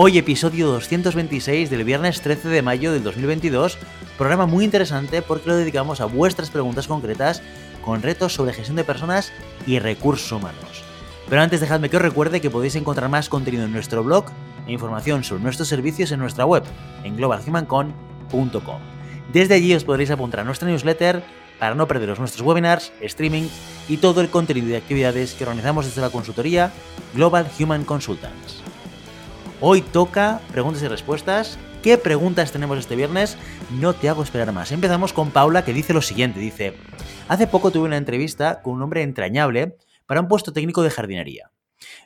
Hoy episodio 226 del viernes 13 de mayo del 2022, programa muy interesante porque lo dedicamos a vuestras preguntas concretas con retos sobre gestión de personas y recursos humanos. Pero antes dejadme que os recuerde que podéis encontrar más contenido en nuestro blog e información sobre nuestros servicios en nuestra web, en globalhumancon.com. Desde allí os podréis apuntar a nuestra newsletter para no perderos nuestros webinars, streaming y todo el contenido y actividades que organizamos desde la consultoría Global Human Consultants. Hoy toca preguntas y respuestas. ¿Qué preguntas tenemos este viernes? No te hago esperar más. Empezamos con Paula que dice lo siguiente. Dice, hace poco tuve una entrevista con un hombre entrañable para un puesto técnico de jardinería.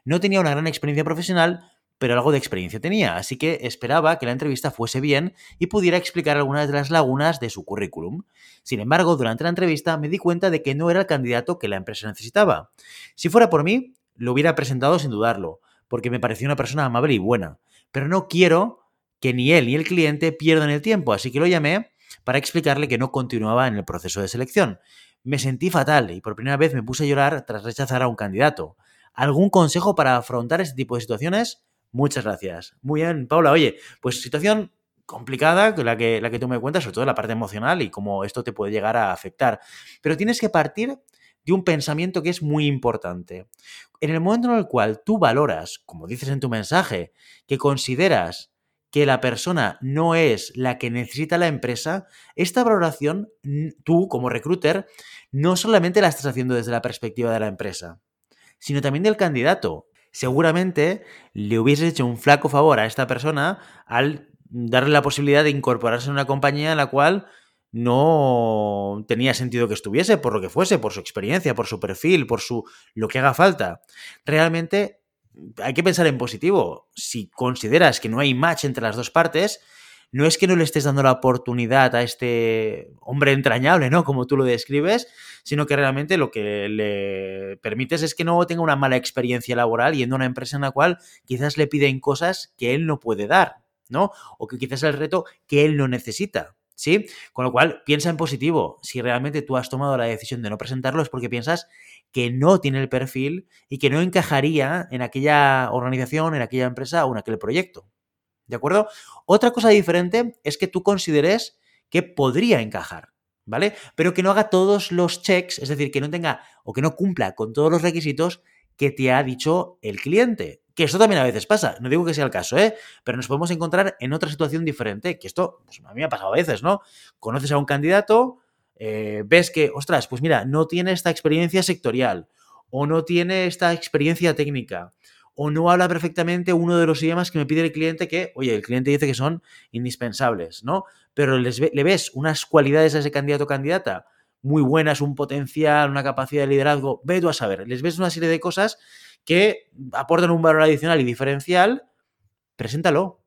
No tenía una gran experiencia profesional, pero algo de experiencia tenía, así que esperaba que la entrevista fuese bien y pudiera explicar algunas de las lagunas de su currículum. Sin embargo, durante la entrevista me di cuenta de que no era el candidato que la empresa necesitaba. Si fuera por mí, lo hubiera presentado sin dudarlo, porque me pareció una persona amable y buena. Pero no quiero que ni él ni el cliente pierdan el tiempo, así que lo llamé para explicarle que no continuaba en el proceso de selección. Me sentí fatal y por primera vez me puse a llorar tras rechazar a un candidato. ¿Algún consejo para afrontar este tipo de situaciones? Muchas gracias. Muy bien, Paula. Oye, pues situación complicada, la que, la que tú me cuentas, sobre todo la parte emocional y cómo esto te puede llegar a afectar. Pero tienes que partir de un pensamiento que es muy importante. En el momento en el cual tú valoras, como dices en tu mensaje, que consideras que la persona no es la que necesita la empresa, esta valoración tú como recruiter no solamente la estás haciendo desde la perspectiva de la empresa, sino también del candidato. Seguramente le hubieses hecho un flaco favor a esta persona al darle la posibilidad de incorporarse en una compañía en la cual no tenía sentido que estuviese, por lo que fuese, por su experiencia, por su perfil, por su lo que haga falta. Realmente hay que pensar en positivo. Si consideras que no hay match entre las dos partes, no es que no le estés dando la oportunidad a este hombre entrañable, ¿no? Como tú lo describes, sino que realmente lo que le permites es que no tenga una mala experiencia laboral yendo a una empresa en la cual quizás le piden cosas que él no puede dar, ¿no? O que quizás el reto que él no necesita. ¿Sí? Con lo cual, piensa en positivo. Si realmente tú has tomado la decisión de no presentarlo es porque piensas que no tiene el perfil y que no encajaría en aquella organización, en aquella empresa o en aquel proyecto. ¿De acuerdo? Otra cosa diferente es que tú consideres que podría encajar, ¿vale? Pero que no haga todos los checks, es decir, que no tenga o que no cumpla con todos los requisitos que te ha dicho el cliente. Que esto también a veces pasa, no digo que sea el caso, ¿eh? Pero nos podemos encontrar en otra situación diferente, que esto pues, a mí me ha pasado a veces, ¿no? Conoces a un candidato, eh, ves que, ostras, pues mira, no tiene esta experiencia sectorial, o no tiene esta experiencia técnica, o no habla perfectamente uno de los idiomas que me pide el cliente que, oye, el cliente dice que son indispensables, ¿no? Pero le ves unas cualidades a ese candidato o candidata muy buenas, un potencial, una capacidad de liderazgo, ve tú a saber, les ves una serie de cosas que aportan un valor adicional y diferencial, preséntalo.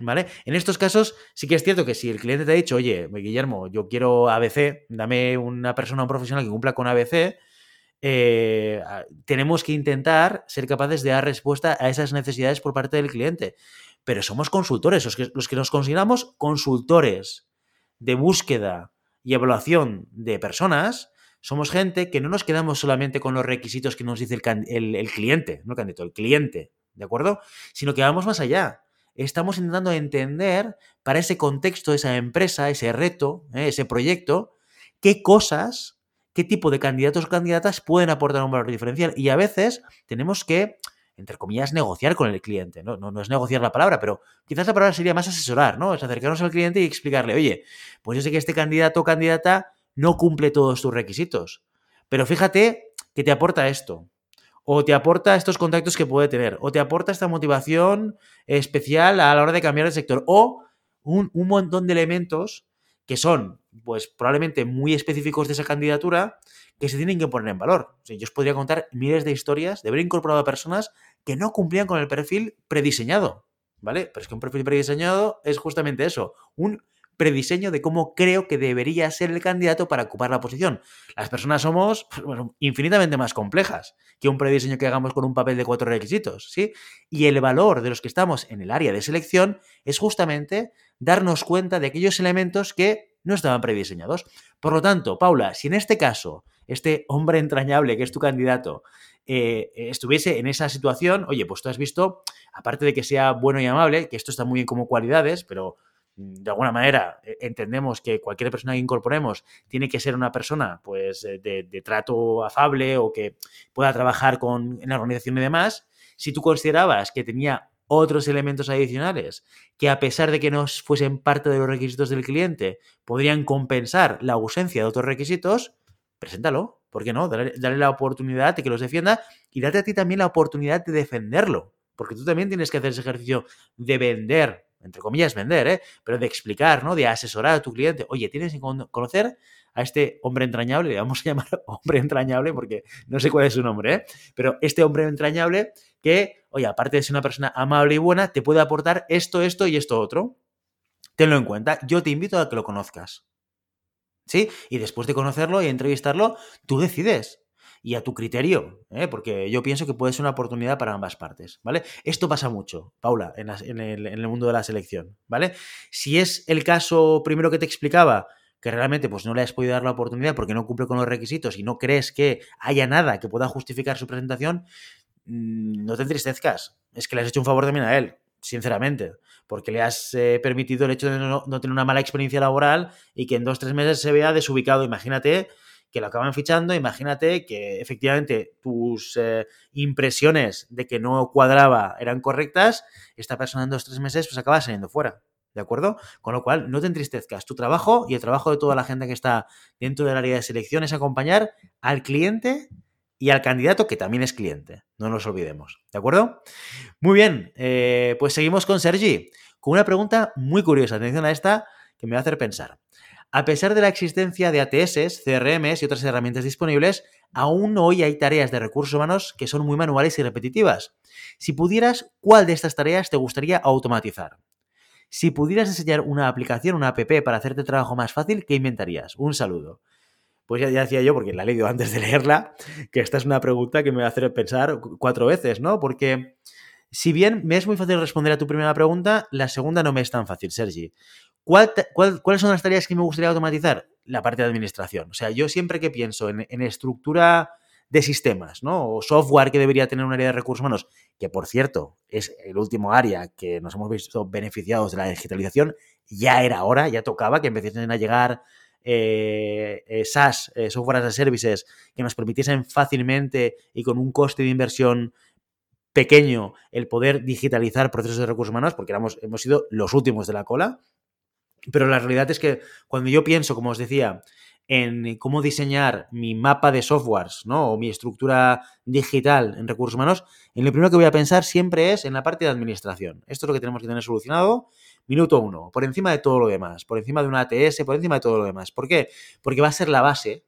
¿Vale? En estos casos sí que es cierto que si el cliente te ha dicho, oye, Guillermo, yo quiero ABC, dame una persona, un profesional que cumpla con ABC, eh, tenemos que intentar ser capaces de dar respuesta a esas necesidades por parte del cliente. Pero somos consultores, los que, los que nos consideramos consultores de búsqueda y evaluación de personas, somos gente que no nos quedamos solamente con los requisitos que nos dice el, cliente, no el candidato, el cliente, ¿de acuerdo? Sino que vamos más allá. Estamos intentando entender para ese contexto, esa empresa, ese reto, ¿eh? ese proyecto, qué cosas, qué tipo de candidatos o candidatas pueden aportar un valor diferencial. Y a veces tenemos que, entre comillas, negociar con el cliente. No, no, no es negociar la palabra, pero quizás la palabra sería más asesorar, ¿no? Es acercarnos al cliente y explicarle, oye, pues yo sé que este candidato o candidata no cumple todos tus requisitos. Pero fíjate que te aporta esto, o te aporta estos contactos que puede tener, o te aporta esta motivación especial a la hora de cambiar de sector, o un, montón de elementos que son, pues probablemente muy específicos de esa candidatura, que se tienen que poner en valor. yo os podría contar miles de historias de haber incorporado a personas que no cumplían con el perfil prediseñado. ¿vale? Pero es que un perfil prediseñado es justamente eso, un prediseño de cómo creo que debería ser el candidato para ocupar la posición. Las personas somos pues, infinitamente más complejas que un prediseño que hagamos con un papel de cuatro requisitos, ¿sí? Y el valor de los que estamos en el área de selección es justamente darnos cuenta de aquellos elementos que no estaban prediseñados. Por lo tanto, Paula, si en este caso este hombre entrañable que es tu candidato eh, estuviese en esa situación, oye, pues tú has visto, aparte de que sea bueno y amable, que esto está muy bien como cualidades, pero de alguna manera eh, entendemos que cualquier persona que incorporemos tiene que ser una persona pues eh, de, trato afable o que pueda trabajar con, en la organización y demás. Si tú considerabas que tenía otros elementos adicionales que a pesar de que no fuesen parte de los requisitos del cliente, podrían compensar la ausencia de otros requisitos, preséntalo. ¿Por qué no? Dale, la oportunidad de que los defienda y date a ti también la oportunidad de defenderlo. Porque tú también tienes que hacer ese ejercicio de vender, entre comillas, vender, ¿eh? pero de explicar, ¿no? De asesorar a tu cliente. Oye, tienes que conocer a este hombre entrañable, le vamos a llamar hombre entrañable porque no sé cuál es su nombre, ¿eh? pero este hombre entrañable que, oye, aparte de ser una persona amable y buena, te puede aportar esto, esto y esto otro. Tenlo en cuenta. Yo te invito a que lo conozcas. ¿Sí? Y después de conocerlo y entrevistarlo, tú decides. Y a tu criterio, ¿eh? porque yo pienso que puede ser una oportunidad para ambas partes, ¿vale? Esto pasa mucho, Paula, en, el, mundo de la selección, ¿vale? Si es el caso primero que te explicaba, que realmente pues no le has podido dar la oportunidad porque no cumple con los requisitos y no crees que haya nada que pueda justificar su presentación, mm, no te entristezcas. Es que le has hecho un favor también a él sinceramente, porque le has eh, permitido el hecho de no, tener una mala experiencia laboral y que en dos o tres meses se vea desubicado. Imagínate que lo acaban fichando, imagínate que efectivamente tus eh, impresiones de que no cuadraba eran correctas, esta persona en dos o tres meses pues acaba saliendo fuera. ¿De acuerdo? Con lo cual, no te entristezcas. Tu trabajo y el trabajo de toda la gente que está dentro del área de selección es acompañar al cliente y al candidato que también es cliente. No nos olvidemos. ¿De acuerdo? Muy bien, eh, pues seguimos con Sergi, con una pregunta muy curiosa. Atención a esta que me va a hacer pensar. A pesar de la existencia de ATS, CRMs y otras herramientas disponibles, aún hoy hay tareas de recursos humanos que son muy manuales y repetitivas. Si pudieras, ¿cuál de estas tareas te gustaría automatizar? Si pudieras diseñar una aplicación, una app para hacerte trabajo más fácil, ¿qué inventarías? Un saludo. Pues ya, decía yo, porque la he leído antes de leerla, que esta es una pregunta que me va a hacer pensar cuatro veces, ¿no? Porque si bien me es muy fácil responder a tu primera pregunta, la segunda no me es tan fácil, Sergi. Cuáles son las tareas que me gustaría automatizar? La parte de administración. O sea, yo siempre que pienso en, estructura de sistemas, ¿no? O software que debería tener un área de recursos humanos, que por cierto es el último área que nos hemos visto beneficiados de la digitalización, ya era hora, ya tocaba que empiecen a llegar eh, eh, SaaS, eh, software as a services, que nos permitiesen fácilmente y con un coste de inversión pequeño el poder digitalizar procesos de recursos humanos, porque éramos, hemos sido los últimos de la cola. Pero la realidad es que cuando yo pienso, como os decía, en cómo diseñar mi mapa de softwares, ¿no? O mi estructura digital en recursos humanos, en lo primero que voy a pensar siempre es en la parte de administración. Esto es lo que tenemos que tener solucionado minuto uno, por encima de todo lo demás, por encima de una ATS, por encima de todo lo demás. ¿Por qué? Porque va a ser la base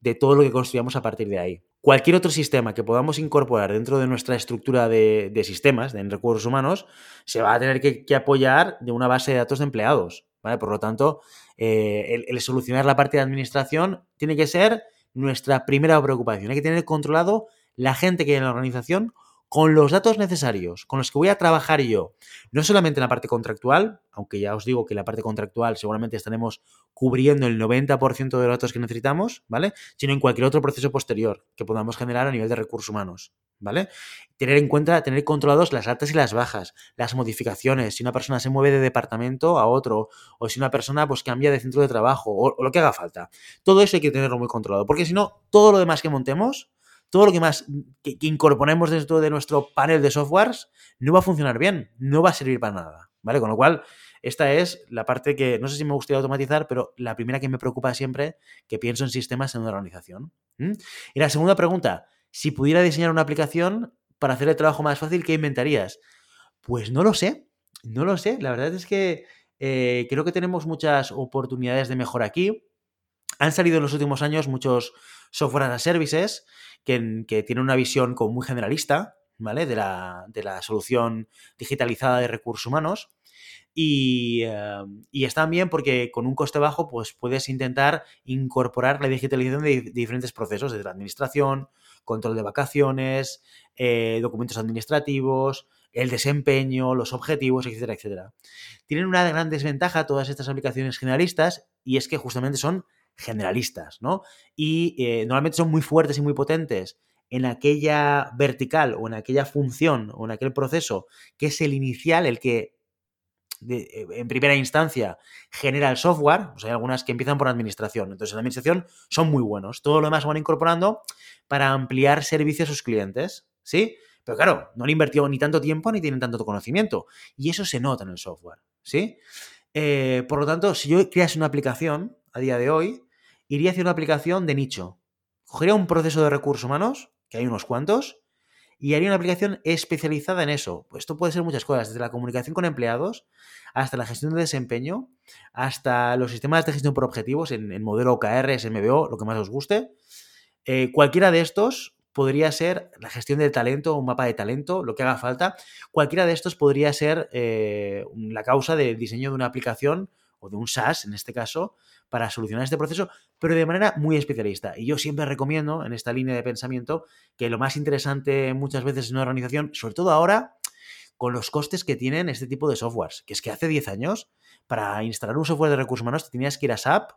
de todo lo que construyamos a partir de ahí. Cualquier otro sistema que podamos incorporar dentro de nuestra estructura de, sistemas, de recursos humanos, se va a tener que, apoyar de una base de datos de empleados. ¿Vale? Por lo tanto, eh, el, solucionar la parte de administración tiene que ser nuestra primera preocupación. Hay que tener controlado la gente que hay en la organización con los datos necesarios, con los que voy a trabajar yo, no solamente en la parte contractual, aunque ya os digo que en la parte contractual seguramente estaremos cubriendo el 90% de los datos que necesitamos, ¿vale? Sino en cualquier otro proceso posterior que podamos generar a nivel de recursos humanos, ¿vale? Tener en cuenta, tener controlados las altas y las bajas, las modificaciones, si una persona se mueve de departamento a otro, o si una persona pues cambia de centro de trabajo, o, o lo que haga falta. Todo eso hay que tenerlo muy controlado, porque si no, todo lo demás que montemos todo lo que más que, incorporemos dentro de nuestro panel de softwares no va a funcionar bien, no va a servir para nada, ¿vale? Con lo cual, esta es la parte que no sé si me gustaría automatizar, pero la primera que me preocupa siempre que pienso en sistemas en una organización. Y la segunda pregunta, si pudiera diseñar una aplicación para hacer el trabajo más fácil, ¿qué inventarías? Pues no lo sé, no lo sé. La verdad es que eh, creo que tenemos muchas oportunidades de mejora aquí. Han salido en los últimos años muchos software as a services que, tiene una visión como muy generalista, ¿vale? De la, de la solución digitalizada de recursos humanos. Y, eh, están bien porque con un coste bajo pues puedes intentar incorporar la digitalización de, diferentes procesos, desde la administración, control de vacaciones, eh, documentos administrativos, el desempeño, los objetivos, etcétera, etcétera. Tienen una gran desventaja todas estas aplicaciones generalistas y es que justamente son generalistas, ¿no? Y eh, normalmente son muy fuertes y muy potentes en aquella vertical o en aquella función o en aquel proceso que es el inicial, el que eh, en primera instancia genera el software, pues hay algunas que empiezan por administración. Entonces, en administración son muy buenos. Todo lo demás van incorporando para ampliar servicios a sus clientes, ¿sí? Pero claro, no han invertido ni tanto tiempo ni tienen tanto conocimiento. Y eso se nota en el software, ¿sí? Eh, por lo tanto, si yo crease una aplicación a día de hoy, iría hacia una aplicación de nicho. Cogería un proceso de recursos humanos, que hay unos cuantos, y haría una aplicación especializada en eso. Pues esto puede ser muchas cosas, desde la comunicación con empleados hasta la gestión de desempeño, hasta los sistemas de gestión por objetivos en, modelo OKR, SMBO, lo que más os guste. Eh, cualquiera de estos podría ser la gestión del talento, un mapa de talento, lo que haga falta. Cualquiera de estos podría ser eh, la causa del diseño de una aplicación o de un SaaS, en este caso, para solucionar este proceso, pero de manera muy especialista. Y yo siempre recomiendo, en esta línea de pensamiento, que lo más interesante muchas veces en una organización, sobre todo ahora, con los costes que tienen este tipo de softwares, que es que hace 10 años, para instalar un software de recursos humanos, te tenías que ir a SAP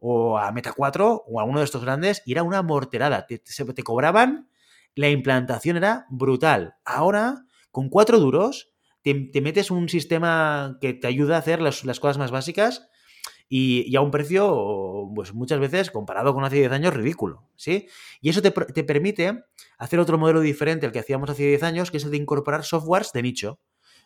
o a Meta 4 o a uno de estos grandes y era una morterada. Te, te cobraban, la implantación era brutal. Ahora, con cuatro duros, te, metes un sistema que te ayuda a hacer las, cosas más básicas y, a un precio, pues muchas veces, comparado con hace 10 años, ridículo, ¿sí? Y eso te, permite hacer otro modelo diferente al que hacíamos hace 10 años, que es el de incorporar softwares de nicho.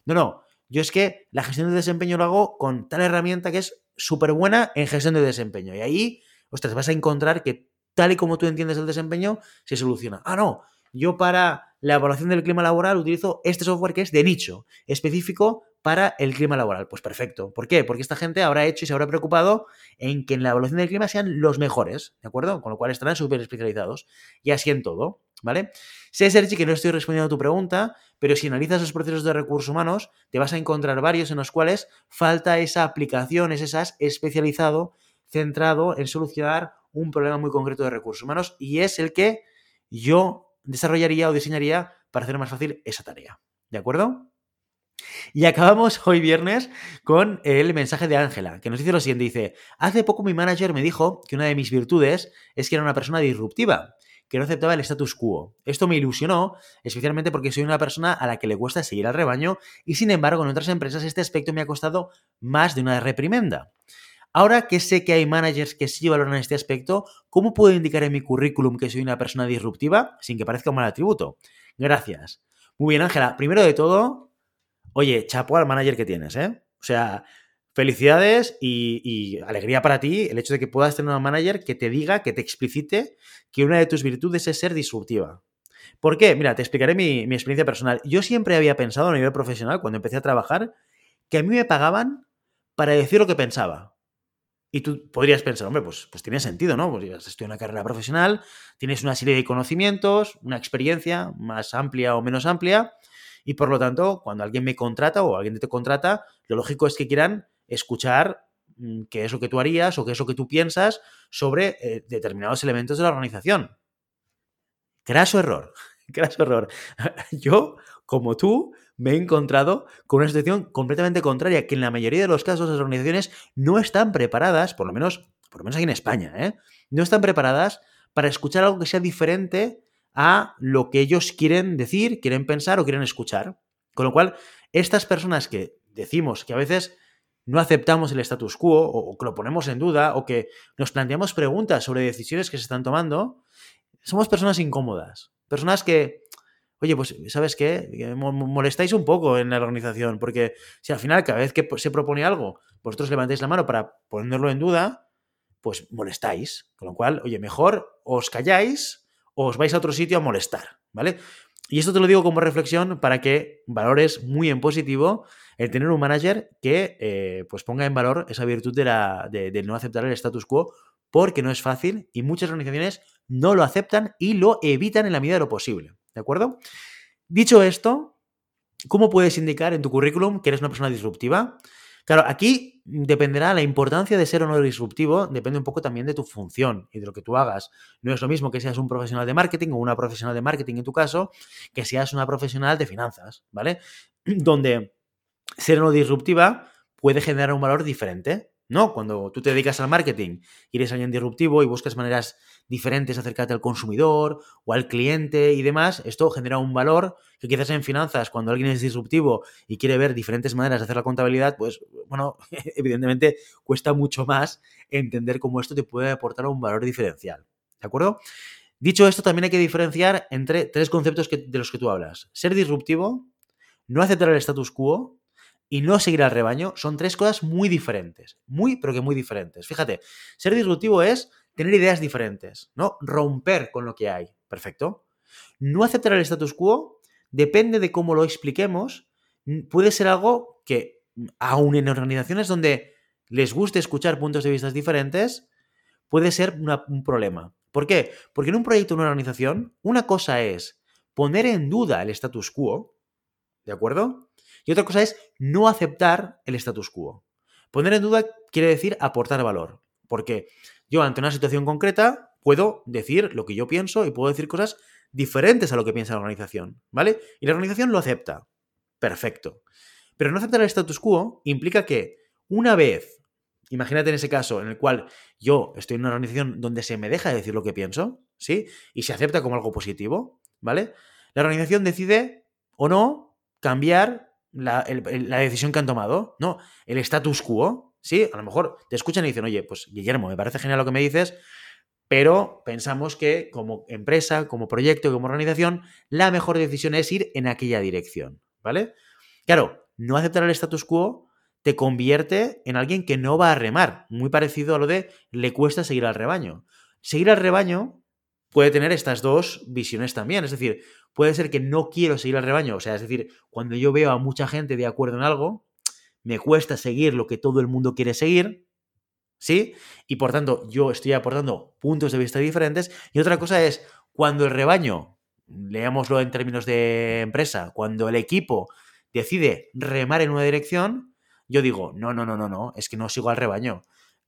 No, no, yo es que la gestión de desempeño lo hago con tal herramienta que es súper buena en gestión de desempeño. Y ahí, ostras, vas a encontrar que tal y como tú entiendes el desempeño, se soluciona. Ah, no, yo para la evaluación del clima laboral utilizo este software que es de nicho, específico para el clima laboral. Pues perfecto. ¿Por qué? Porque esta gente habrá hecho y se habrá preocupado en que en la evaluación del clima sean los mejores, ¿de acuerdo? Con lo cual estarán súper especializados. Y así en todo, ¿vale? Sé, Sergi, que no estoy respondiendo a tu pregunta, pero si analizas los procesos de recursos humanos, te vas a encontrar varios en los cuales falta esa aplicación, ese SaaS especializado, centrado en solucionar un problema muy concreto de recursos humanos y es el que yo desarrollaría o diseñaría para hacer más fácil esa tarea. ¿De acuerdo? Y acabamos hoy viernes con el mensaje de Ángela, que nos dice lo siguiente, dice, hace poco mi manager me dijo que una de mis virtudes es que era una persona disruptiva, que no aceptaba el status quo. Esto me ilusionó, especialmente porque soy una persona a la que le cuesta seguir al rebaño y sin embargo en otras empresas este aspecto me ha costado más de una reprimenda. Ahora que sé que hay managers que sí valoran este aspecto, ¿cómo puedo indicar en mi currículum que soy una persona disruptiva sin que parezca un mal atributo? Gracias. Muy bien, Ángela. Primero de todo, oye, chapo al manager que tienes, ¿eh? O sea, felicidades y, alegría para ti el hecho de que puedas tener un manager que te diga, que te explicite que una de tus virtudes es ser disruptiva. ¿Por qué? Mira, te explicaré mi, mi experiencia personal. Yo siempre había pensado a nivel profesional, cuando empecé a trabajar, que a mí me pagaban para decir lo que pensaba. Y tú podrías pensar, hombre, pues, pues tiene sentido, ¿no? Pues has estudiado una carrera profesional, tienes una serie de conocimientos, una experiencia más amplia o menos amplia, y por lo tanto, cuando alguien me contrata o alguien te contrata, lo lógico es que quieran escuchar mm, qué es lo que tú harías o qué es lo que tú piensas sobre eh, determinados elementos de la organización. Craso error, craso error. Yo, como tú, me he encontrado con una situación completamente contraria, que en la mayoría de los casos las organizaciones no están preparadas, por lo menos, por lo menos aquí en España, ¿eh? no están preparadas para escuchar algo que sea diferente a lo que ellos quieren decir, quieren pensar o quieren escuchar. Con lo cual, estas personas que decimos que a veces no aceptamos el status quo o, que lo ponemos en duda o que nos planteamos preguntas sobre decisiones que se están tomando, somos personas incómodas, personas que oye, pues, ¿sabes qué? Molestáis un poco en la organización, porque si al final cada vez que se propone algo, vosotros levantáis la mano para ponerlo en duda, pues molestáis. Con lo cual, oye, mejor os calláis o os vais a otro sitio a molestar, ¿vale? Y esto te lo digo como reflexión para que valores muy en positivo el tener un manager que eh, pues ponga en valor esa virtud de, la, de no aceptar el status quo, porque no es fácil y muchas organizaciones no lo aceptan y lo evitan en la medida de lo posible. ¿De acuerdo? Dicho esto, ¿cómo puedes indicar en tu currículum que eres una persona disruptiva? Claro, aquí dependerá la importancia de ser o no disruptivo, depende un poco también de tu función y de lo que tú hagas. No es lo mismo que seas un profesional de marketing o una profesional de marketing en tu caso, que seas una profesional de finanzas, ¿vale? Donde ser o no disruptiva puede generar un valor diferente. ¿no? Cuando tú te dedicas al marketing y eres alguien disruptivo y buscas maneras diferentes acercarte al consumidor o al cliente y demás, esto genera un valor que quizás en finanzas, cuando alguien es disruptivo y quiere ver diferentes maneras de hacer la contabilidad, pues bueno, evidentemente cuesta mucho más entender cómo esto te puede aportar un valor diferencial. ¿De acuerdo? Dicho esto, también hay que diferenciar entre tres conceptos de los que tú hablas. Ser disruptivo, no aceptar el status quo y no seguir al rebaño son tres cosas muy diferentes. Muy, pero que muy diferentes. Fíjate, ser disruptivo es tener ideas diferentes, ¿no? Romper con lo que hay. Perfecto. No aceptar el status quo depende de cómo lo expliquemos. Puede ser algo que, aún en organizaciones donde les guste escuchar puntos de vista diferentes, puede ser un problema. ¿Por qué? Porque en un proyecto, en una organización, una cosa es poner en duda el status quo, ¿de acuerdo? Y otra cosa es no aceptar el status quo. Poner en duda quiere decir aportar valor. Porque yo ante una situación concreta puedo decir lo que yo pienso y puedo decir cosas diferentes a lo que piensa la organización, ¿vale? Y la organización lo acepta. Perfecto. Pero no aceptar el status quo implica que una vez, imagínate en ese caso en el cual yo estoy en una organización donde se me deja de decir lo que pienso, ¿sí? Y se acepta como algo positivo, ¿vale? La organización decide o no cambiar la, decisión que han tomado, no, el status quo, ¿sí? A lo mejor te escuchan y dicen, oye, pues Guillermo, me parece genial lo que me dices, pero pensamos que como empresa, como proyecto, como organización, la mejor decisión es ir en aquella dirección, ¿vale? Claro, no aceptar el status quo te convierte en alguien que no va a remar, muy parecido a lo de le cuesta seguir al rebaño. Seguir al rebaño puede tener estas dos visiones también. Es decir, puede ser que no quiero seguir al rebaño. O sea, es decir, cuando yo veo a mucha gente de acuerdo en algo, me cuesta seguir lo que todo el mundo quiere seguir. ¿Sí? Y por tanto, yo estoy aportando puntos de vista diferentes. Y otra cosa es, cuando el rebaño, leámoslo en términos de empresa, cuando el equipo decide remar en una dirección, yo digo, no, no, no, no, no, es que no sigo al rebaño.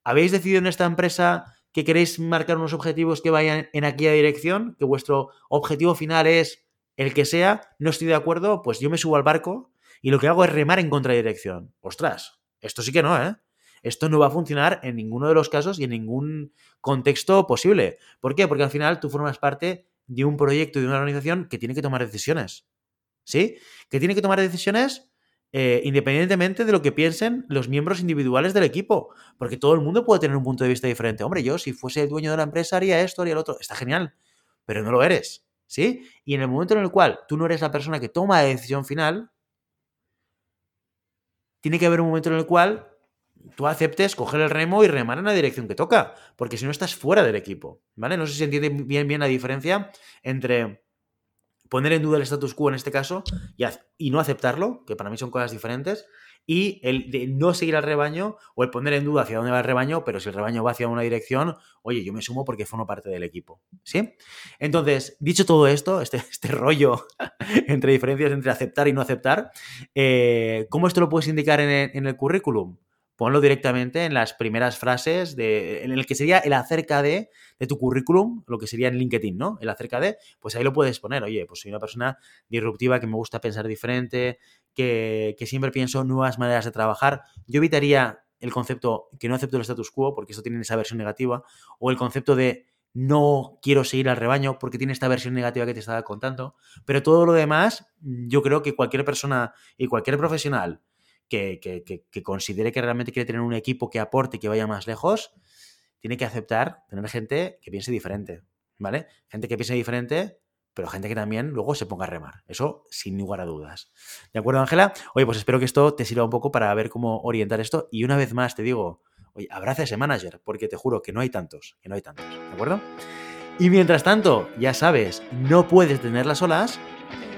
¿Habéis decidido en esta empresa que queréis marcar unos objetivos que vayan en aquella dirección, que vuestro objetivo final es el que sea, no estoy de acuerdo, pues yo me subo al barco y lo que hago es remar en contradirección. Ostras, esto sí que no, ¿eh? Esto no va a funcionar en ninguno de los casos y en ningún contexto posible. ¿Por qué? Porque al final tú formas parte de un proyecto, de una organización que tiene que tomar decisiones. ¿Sí? Que tiene que tomar decisiones eh, independientemente de lo que piensen los miembros individuales del equipo, porque todo el mundo puede tener un punto de vista diferente. Hombre, yo si fuese el dueño de la empresa haría esto, haría lo otro. Está genial, pero no lo eres, ¿sí? Y en el momento en el cual tú no eres la persona que toma la decisión final, tiene que haber un momento en el cual tú aceptes coger el remo y remar en la dirección que toca, porque si no estás fuera del equipo, ¿vale? No sé si entiende bien, bien la diferencia entre poner en duda el status quo en este caso y, no aceptarlo, que para mí son cosas diferentes, y el de no seguir al rebaño o el poner en duda hacia dónde va el rebaño, pero si el rebaño va hacia una dirección, oye, yo me sumo porque formo parte del equipo. ¿Sí? Entonces, dicho todo esto, este, este rollo entre diferencias entre aceptar y no aceptar, eh, ¿cómo esto lo puedes indicar en el currículum? Ponlo directamente en las primeras frases de, en el que sería el acerca de, de tu currículum, lo que sería en LinkedIn, ¿no? El acerca de, pues ahí lo puedes poner, oye, pues soy una persona disruptiva que me gusta pensar diferente, que, que siempre pienso nuevas maneras de trabajar. Yo evitaría el concepto que no acepto el status quo, porque eso tiene esa versión negativa, o el concepto de no quiero seguir al rebaño porque tiene esta versión negativa que te estaba contando, pero todo lo demás, yo creo que cualquier persona y cualquier profesional que, considere que realmente quiere tener un equipo que aporte y que vaya más lejos, tiene que aceptar tener gente que piense diferente, ¿vale? Gente que piense diferente, pero gente que también luego se ponga a remar. Eso sin lugar a dudas. ¿De acuerdo, Ángela? Oye, pues espero que esto te sirva un poco para ver cómo orientar esto. Y una vez más te digo, oye, abraza a ese manager, porque te juro que no hay tantos, que no hay tantos, ¿de acuerdo? Y mientras tanto, ya sabes, no puedes tener las olas,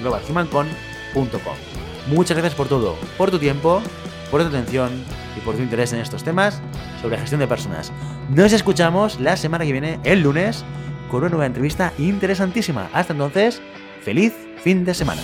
globalhumancon.com. Muchas gracias por todo, por tu tiempo, por tu atención y por tu interés en estos temas sobre gestión de personas. Nos escuchamos la semana que viene, el lunes, con una nueva entrevista interesantísima. Hasta entonces, feliz fin de semana.